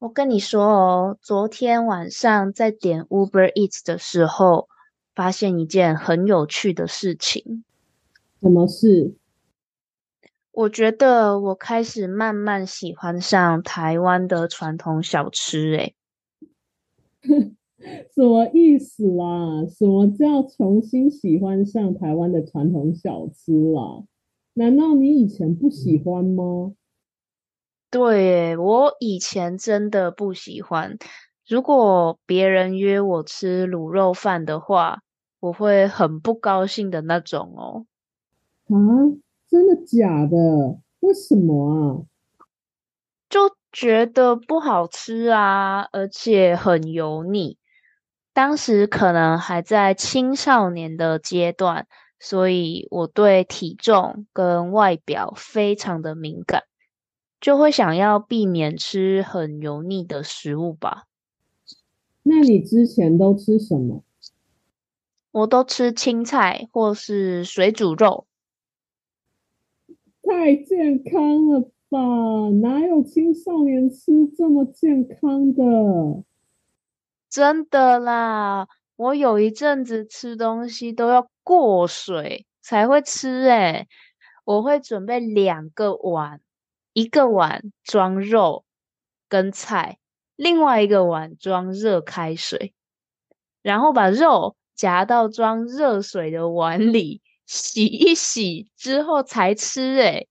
我跟你说哦，昨天晚上在点 Uber Eats 的时候，发现一件很有趣的事情。什么事？我觉得我开始慢慢喜欢上台湾的传统小吃。哎，什么意思啦？什么叫重新喜欢上台湾的传统小吃啦？难道你以前不喜欢吗？对，我以前真的不喜欢。如果别人约我吃卤肉饭的话，我会很不高兴的那种哦。啊，真的假的？为什么啊？就觉得不好吃啊，而且很油腻。当时可能还在青少年的阶段，所以我对体重跟外表非常的敏感。就会想要避免吃很油腻的食物吧？那你之前都吃什么？我都吃青菜或是水煮肉。太健康了吧？哪有青少年吃这么健康的？真的啦！我有一阵子吃东西都要过水才会吃，诶我会准备两个碗。一个碗装肉跟菜，另外一个碗装热开水，然后把肉夹到装热水的碗里，洗一洗之后才吃。诶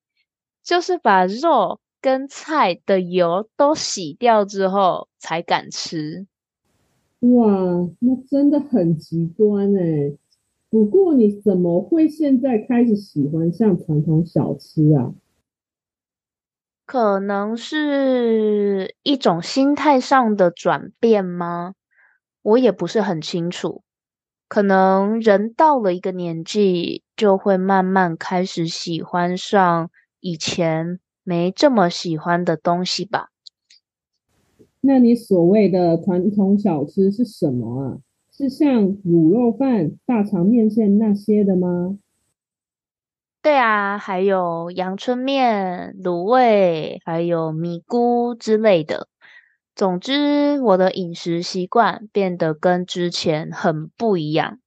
就是把肉跟菜的油都洗掉之后才敢吃。哇，那真的很极端诶不过你怎么会现在开始喜欢上传统小吃啊？可能是一种心态上的转变吗？我也不是很清楚。可能人到了一个年纪，就会慢慢开始喜欢上以前没这么喜欢的东西吧。那你所谓的传统小吃是什么啊？是像卤肉饭、大肠面线那些的吗？对啊，还有阳春面、卤味，还有米菇之类的。总之，我的饮食习惯变得跟之前很不一样。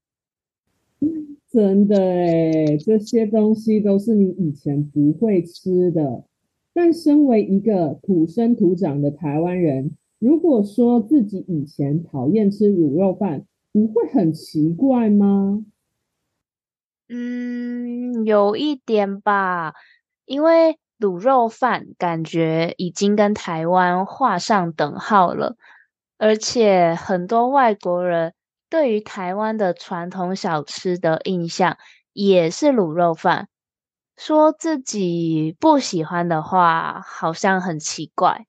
真的诶这些东西都是你以前不会吃的。但身为一个土生土长的台湾人，如果说自己以前讨厌吃卤肉饭，不会很奇怪吗？嗯，有一点吧，因为卤肉饭感觉已经跟台湾画上等号了，而且很多外国人对于台湾的传统小吃的印象也是卤肉饭，说自己不喜欢的话，好像很奇怪。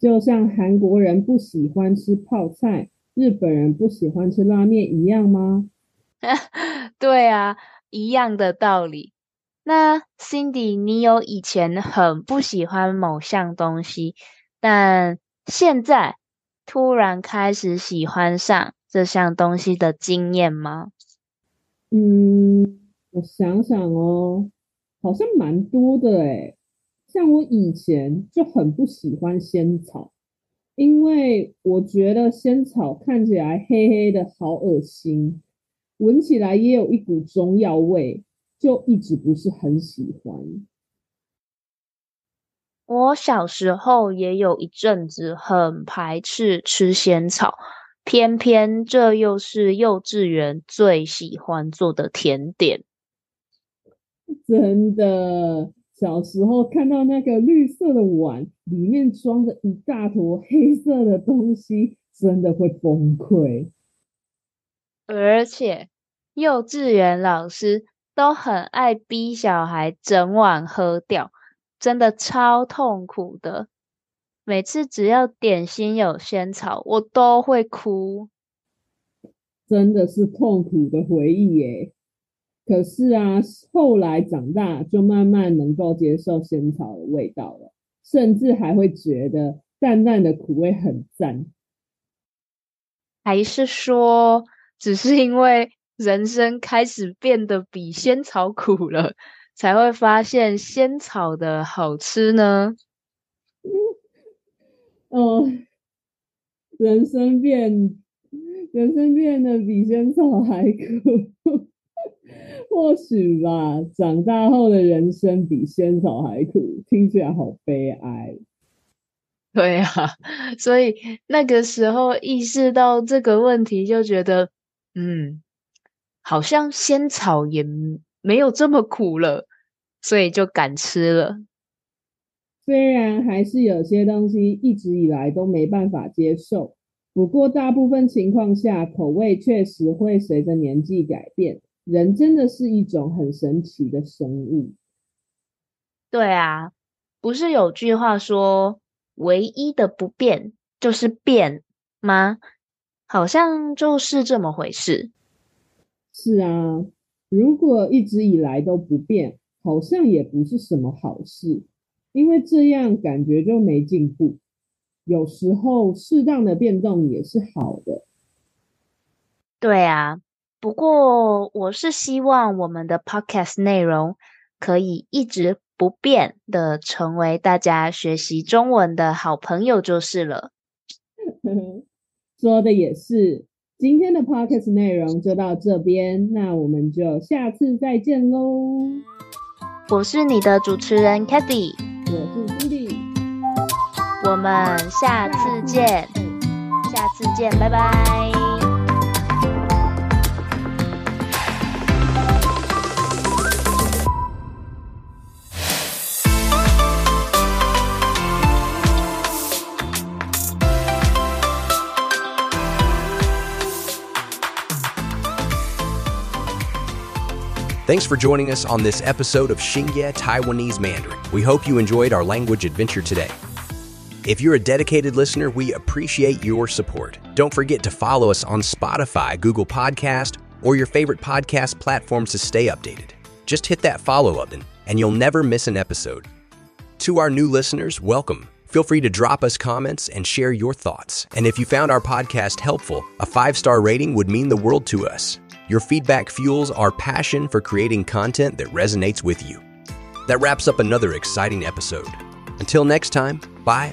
就像韩国人不喜欢吃泡菜，日本人不喜欢吃拉面一样吗？对啊，一样的道理。那 Cindy，你有以前很不喜欢某项东西，但现在突然开始喜欢上这项东西的经验吗？嗯，我想想哦，好像蛮多的诶。像我以前就很不喜欢仙草，因为我觉得仙草看起来黑黑的，好恶心。闻起来也有一股中药味，就一直不是很喜欢。我小时候也有一阵子很排斥吃仙草，偏偏这又是幼稚园最喜欢做的甜点。真的，小时候看到那个绿色的碗，里面装着一大坨黑色的东西，真的会崩溃。而且，幼稚园老师都很爱逼小孩整晚喝掉。真的超痛苦的，每次只要点心有仙草，我都会哭。真的是痛苦的回忆耶。可是啊，后来长大就慢慢能够接受仙草的味道了，甚至还会觉得淡淡的苦味很赞。还是说，只是因为人生开始变得比仙草苦了？才会发现仙草的好吃呢。哦，人生变，人生变得比仙草还苦，或许吧。长大后的人生比仙草还苦，听起来好悲哀。对啊，所以那个时候意识到这个问题，就觉得，嗯，好像仙草也。没有这么苦了，所以就敢吃了。虽然还是有些东西一直以来都没办法接受，不过大部分情况下，口味确实会随着年纪改变。人真的是一种很神奇的生物。对啊，不是有句话说“唯一的不变就是变”吗？好像就是这么回事。是啊。如果一直以来都不变，好像也不是什么好事，因为这样感觉就没进步。有时候适当的变动也是好的。对啊，不过我是希望我们的 podcast 内容可以一直不变的，成为大家学习中文的好朋友就是了。说的也是。今天的 podcast 内容就到这边，那我们就下次再见喽。我是你的主持人 Cathy，我是 Cindy，我们下次见，下次见，拜拜。Thanks for joining us on this episode of Xingye Taiwanese Mandarin. We hope you enjoyed our language adventure today. If you're a dedicated listener, we appreciate your support. Don't forget to follow us on Spotify, Google Podcast, or your favorite podcast platform to stay updated. Just hit that follow button, and you'll never miss an episode. To our new listeners, welcome. Feel free to drop us comments and share your thoughts. And if you found our podcast helpful, a five star rating would mean the world to us. Your feedback fuels our passion for creating content that resonates with you. That wraps up another exciting episode. Until next time, bye